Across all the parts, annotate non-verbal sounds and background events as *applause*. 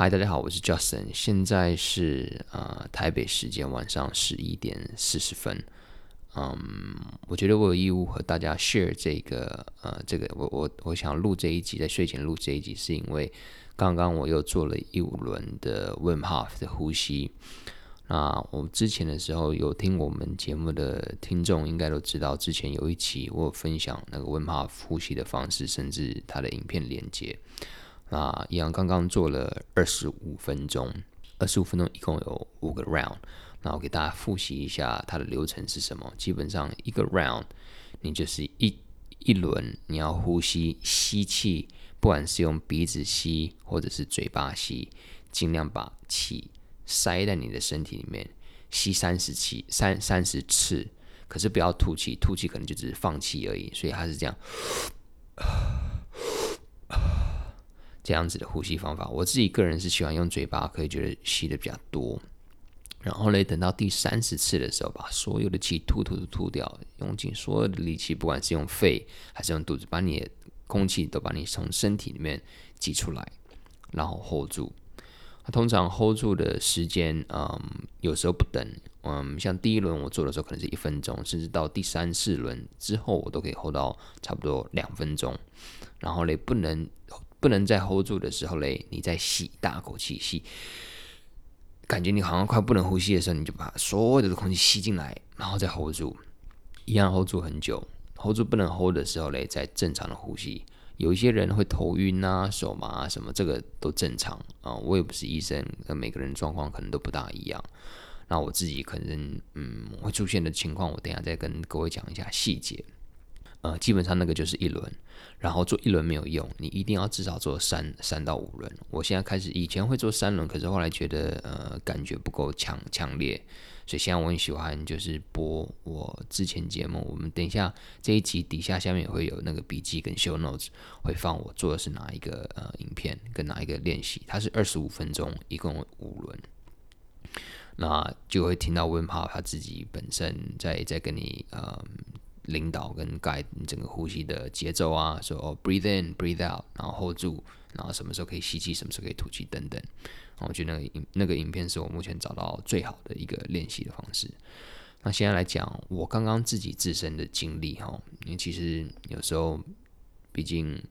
嗨，大家好，我是 Justin，现在是呃台北时间晚上十一点四十分。嗯，我觉得我有义务和大家 share 这个呃这个我我我想录这一集，在睡前录这一集，是因为刚刚我又做了一五轮的 Wim Hof 的呼吸。那我之前的时候有听我们节目的听众应该都知道，之前有一期我有分享那个 Wim Hof 呼吸的方式，甚至他的影片连接。那一样，刚刚做了二十五分钟，二十五分钟一共有五个 round。那我给大家复习一下它的流程是什么。基本上一个 round，你就是一一轮，你要呼吸吸气，不管是用鼻子吸或者是嘴巴吸，尽量把气塞在你的身体里面，吸三十气三三十次。可是不要吐气，吐气可能就只是放气而已。所以它是这样。这样子的呼吸方法，我自己个人是喜欢用嘴巴，可以觉得吸的比较多。然后呢，等到第三十次的时候，把所有的气吐吐吐吐掉，用尽所有的力气，不管是用肺还是用肚子，把你的空气都把你从身体里面挤出来，然后 hold 住。通常 hold 住的时间，嗯，有时候不等，嗯，像第一轮我做的时候可能是一分钟，甚至到第三四轮之后，我都可以 hold 到差不多两分钟。然后嘞，不能。不能再 hold 住的时候嘞，你再吸大口气吸，感觉你好像快不能呼吸的时候，你就把所有的空气吸进来，然后再 hold 住，一样 hold 住很久。hold 住不能 hold 的时候嘞，再正常的呼吸。有一些人会头晕啊、手麻啊什么，这个都正常啊。我也不是医生，跟每个人状况可能都不大一样。那我自己可能嗯会出现的情况，我等下再跟各位讲一下细节。呃，基本上那个就是一轮，然后做一轮没有用，你一定要至少做三三到五轮。我现在开始以前会做三轮，可是后来觉得呃感觉不够强强烈，所以现在我很喜欢就是播我之前节目。我们等一下这一集底下下面也会有那个笔记跟 show notes，会放我做的是哪一个呃影片跟哪一个练习，它是二十五分钟，一共五轮，那就会听到 Wim Hof 他自己本身在在跟你呃。领导跟 guide 你整个呼吸的节奏啊，说哦，breathe in, breathe out，然后 hold 住，然后什么时候可以吸气，什么时候可以吐气等等。我觉得那个影那个影片是我目前找到最好的一个练习的方式。那现在来讲，我刚刚自己自身的经历哈，因为其实有时候，毕竟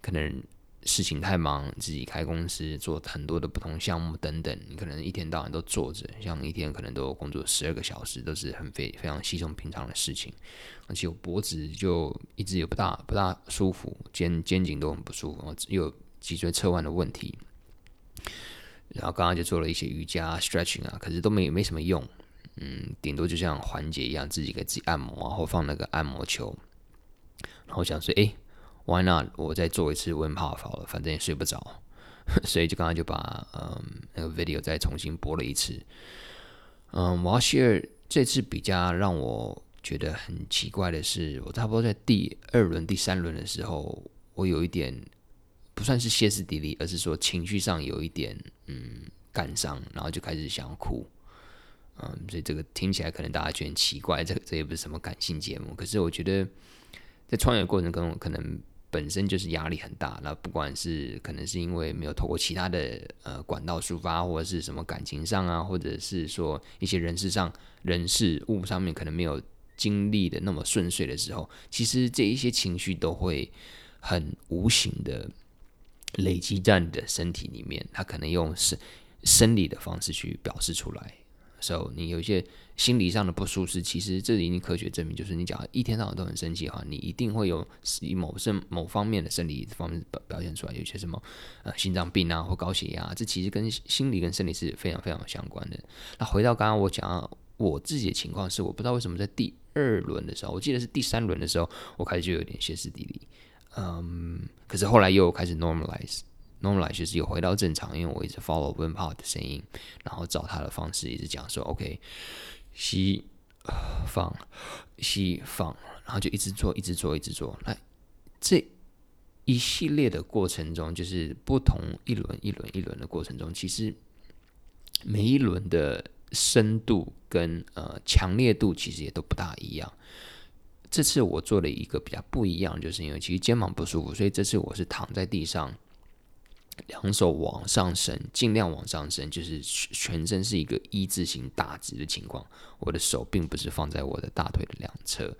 可能。事情太忙，自己开公司做很多的不同项目等等，你可能一天到晚都坐着，像一天可能都工作十二个小时，都是很非非常稀松平常的事情。而且我脖子就一直也不大不大舒服，肩肩颈都很不舒服，又有脊椎侧弯的问题。然后刚刚就做了一些瑜伽 stretching 啊，可是都没没什么用，嗯，顶多就像缓解一样，自己给自己按摩，然后放那个按摩球，然后想说，哎。Why not？我再做一次 Wim Hof 好了，反正也睡不着，所以就刚刚就把嗯那个 video 再重新播了一次。嗯，我要 share 这次比较让我觉得很奇怪的是，我差不多在第二轮、第三轮的时候，我有一点不算是歇斯底里，而是说情绪上有一点嗯感伤，然后就开始想哭。嗯，所以这个听起来可能大家觉得很奇怪，这这也不是什么感性节目，可是我觉得在创业过程中可能。本身就是压力很大，那不管是可能是因为没有透过其他的呃管道抒发，或者是什么感情上啊，或者是说一些人事上人事物上面可能没有经历的那么顺遂的时候，其实这一些情绪都会很无形的累积在你的身体里面，它可能用生生理的方式去表示出来。时候，你有一些心理上的不舒适，其实这已经科学证明，就是你只要一天到晚都很生气的话，你一定会有某生某方面的生理方面表表现出来，有些什么呃心脏病啊或高血压，这其实跟心理跟生理是非常非常相关的。那回到刚刚我讲我自己的情况是，我不知道为什么在第二轮的时候，我记得是第三轮的时候，我开始就有点歇斯底里，嗯，可是后来又开始 normalize。Normalize 就是有回到正常，因为我一直 follow Wim Hof 的声音，然后照他的方式一直讲说 OK，吸放吸放，然后就一直做，一直做，一直做。那这一系列的过程中，就是不同一轮一轮一轮的过程中，其实每一轮的深度跟呃强烈度其实也都不大一样。这次我做了一个比较不一样，就是因为其实肩膀不舒服，所以这次我是躺在地上，两手往上伸，尽量往上伸，就是全身是一个一字形打直的情况。我的手并不是放在我的大腿的两侧。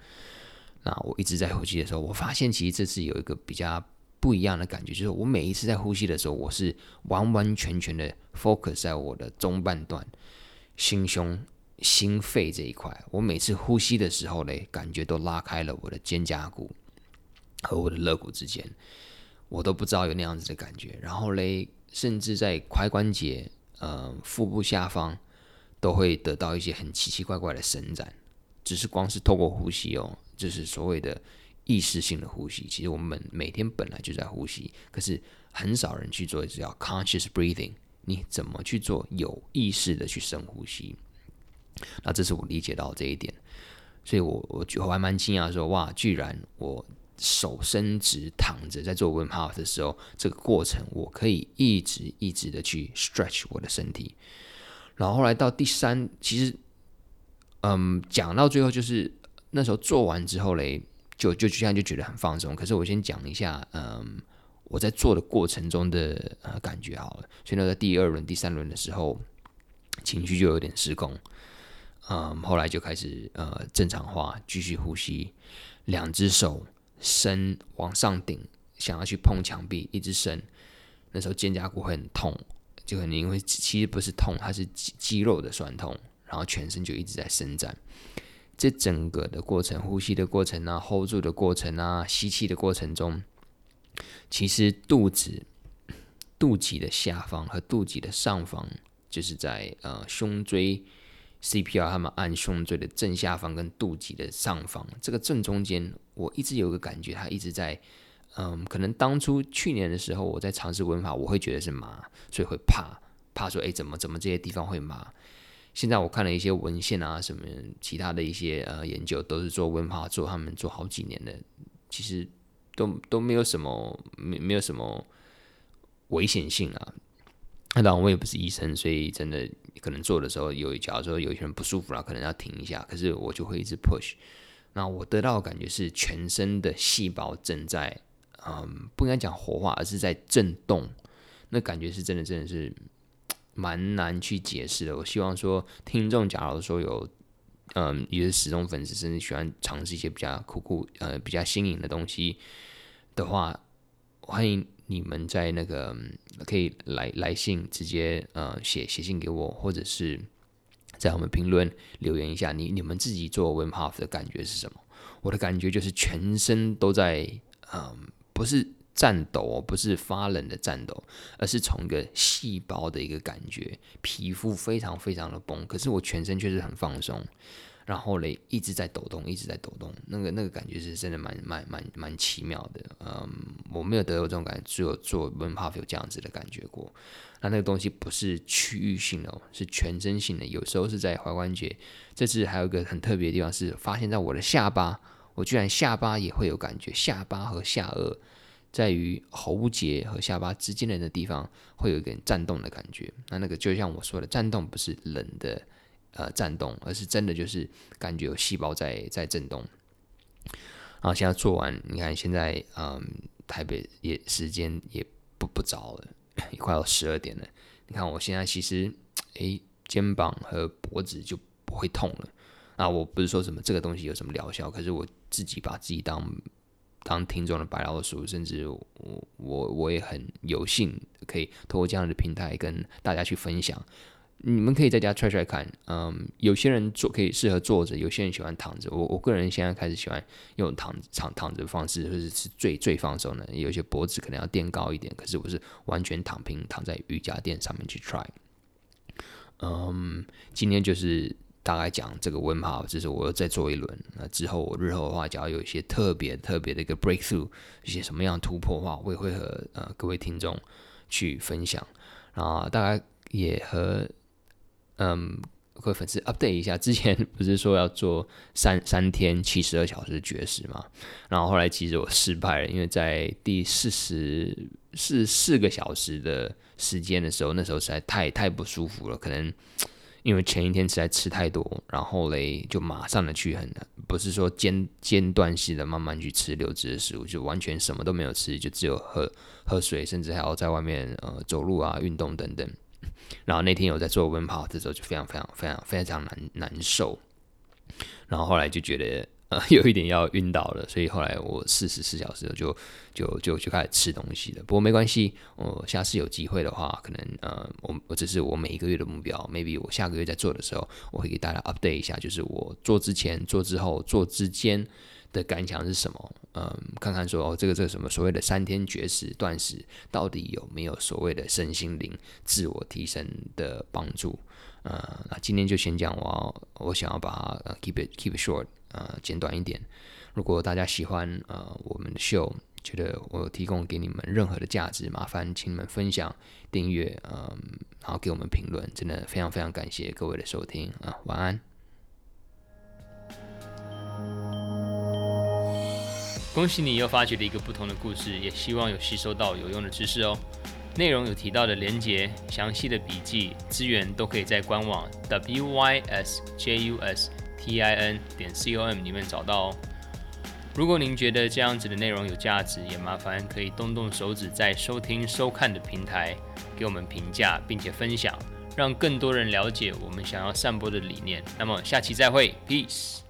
那我一直在呼吸的时候，我发现其实这次有一个比较不一样的感觉，就是我每一次在呼吸的时候，我是完完全全的 focus 在我的中半段，心胸。心肺这一块，我每次呼吸的时候嘞，感觉都拉开了我的肩胛骨和我的肋骨之间，我都不知道有那样子的感觉。然后嘞，甚至在踝关节、呃腹部下方，都会得到一些很奇奇怪怪的伸展。只是光是透过呼吸哦，就是所谓的意识性的呼吸。其实我们每天本来就在呼吸，可是很少人去做，叫 conscious breathing。你怎么去做有意识的去深呼吸？那这是我理解到这一点，所以我我觉得还蛮惊讶，说哇，居然我手伸直躺着在做 Wim Hof 的时候，这个过程我可以一直一直的去 stretch 我的身体。然后后来到第三，其实嗯，讲到最后就是那时候做完之后嘞，就就现在就觉得很放松。可是我先讲一下，嗯，我在做的过程中的呃感觉好了。所以呢，在第二轮、第三轮的时候，情绪就有点失控。嗯，后来就开始呃正常化，继续呼吸，两只手伸往上顶，想要去碰墙壁，一直伸。那时候肩胛骨会很痛，就可能因为其实不是痛，它是肌肉的酸痛，然后全身就一直在伸展。这整个的过程，呼吸的过程啊，hold 住的过程啊，吸气的过程中，其实肚子、肚脐的下方和肚脐的上方，就是在呃胸椎。CPR，他们按胸椎的正下方跟肚脐的上方，这个正中间，我一直有个感觉，它一直在，嗯，可能当初去年的时候，我在尝试温法，我会觉得是麻，所以会怕，怕说，哎，怎么怎么这些地方会麻？现在我看了一些文献啊，什么其他的一些呃研究，都是做温法，做他们做好几年的，其实都都没有什么，没没有什么危险性啊。那当然，我也不是医生，所以真的可能做的时候有，假如说有一些人不舒服了，可能要停一下。可是我就会一直 push。那我得到的感觉是，全身的细胞正在，嗯，不应该讲活化，而是在震动。那感觉是真的，真的是蛮难去解释的。我希望说，听众假如说有，嗯，一些死忠粉丝，甚至喜欢尝试一些比较酷酷，呃，比较新颖的东西的话，欢迎。你们在那个可以来来信直接呃写写信给我，或者是在我们评论留言一下，你你们自己做 Wim Hof 的感觉是什么？我的感觉就是全身都在嗯、不是颤抖，不是发冷的颤抖，而是从一个细胞的一个感觉，皮肤非常非常的绷，可是我全身却是很放松。然后嘞，一直在抖动，一直在抖动，那个那个感觉是真的蛮蛮蛮蛮奇妙的。嗯，我没有得到这种感觉，只有做 Wim Hof 有这样子的感觉过。那那个东西不是区域性的，是全身性的。有时候是在踝关节，这次还有一个很特别的地方是，发现在我的下巴，我居然下巴也会有感觉，下巴和下颚在于喉结和下巴之间的那地方会有一点颤动的感觉。那那个就像我说的，颤动不是冷的。呃，颤动，而是真的就是感觉有细胞在在震动。然后现在做完，你看现在，嗯，台北也时间也不不早了，也快要十二点了。你看我现在其实，诶，肩膀和脖子就不会痛了。啊，我不是说什么这个东西有什么疗效，可是我自己把自己当当听众的白老鼠，甚至我我我也很有幸可以透过这样的平台跟大家去分享。你们可以在家 try try 看，嗯，有些人坐可以适合坐着，有些人喜欢躺着。我我个人现在开始喜欢用躺躺躺着的方式，或者是最最放松的。有些脖子可能要垫高一点，可是我是完全躺平，躺在瑜伽垫上面去 try。嗯，今天就是大概讲这个 Wim Hof，就是我又再做一轮。那之后我日后的话，假如有一些特别特别的一个 breakthrough，一些什么样的突破话，我也会和呃各位听众。去分享，啊大概也和嗯。各位粉丝 update 一下，之前 *laughs* 不是说要做三三天七十二小时绝食嘛？然后后来其实我失败了，因为在第四十四四个小时的时间的时候，那时候实在太太不舒服了。可能因为前一天实在吃太多，然后嘞就马上的去很，不是说间间断式的慢慢去吃流质的食物，就完全什么都没有吃，就只有喝喝水，甚至还要在外面呃走路啊、运动等等。然后那天有在做温跑的时候，就非常非常非常非常难难受。然后后来就觉得呃 *laughs* 有一点要晕倒了，所以后来我四十四小时就就就就开始吃东西了。不过没关系，我下次有机会的话，可能呃我我这是我每一个月的目标，maybe 我下个月在做的时候，我会给大家 update 一下，就是我做之前、做之后、做之间。的感想是什么？嗯，看看说哦，这个这个什么所谓的三天绝食断食，到底有没有所谓的身心灵自我提升的帮助？呃、嗯，那今天就先讲，我要我想要把它 keep it keep it short，呃，简短一点。如果大家喜欢呃我们的 show，，觉得我提供给你们任何的价值，麻烦请你们分享、订阅，嗯，然后给我们评论，真的非常非常感谢各位的收听啊，晚安。恭喜你又发掘了一个不同的故事，也希望有吸收到有用的知识哦。内容有提到的连结、详细的笔记、资源都可以在官网 wysjustin 点 com 里面找到哦。如果您觉得这样子的内容有价值，也麻烦可以动动手指在收听收看的平台给我们评价，并且分享，让更多人了解我们想要散播的理念。那么下期再会，Peace。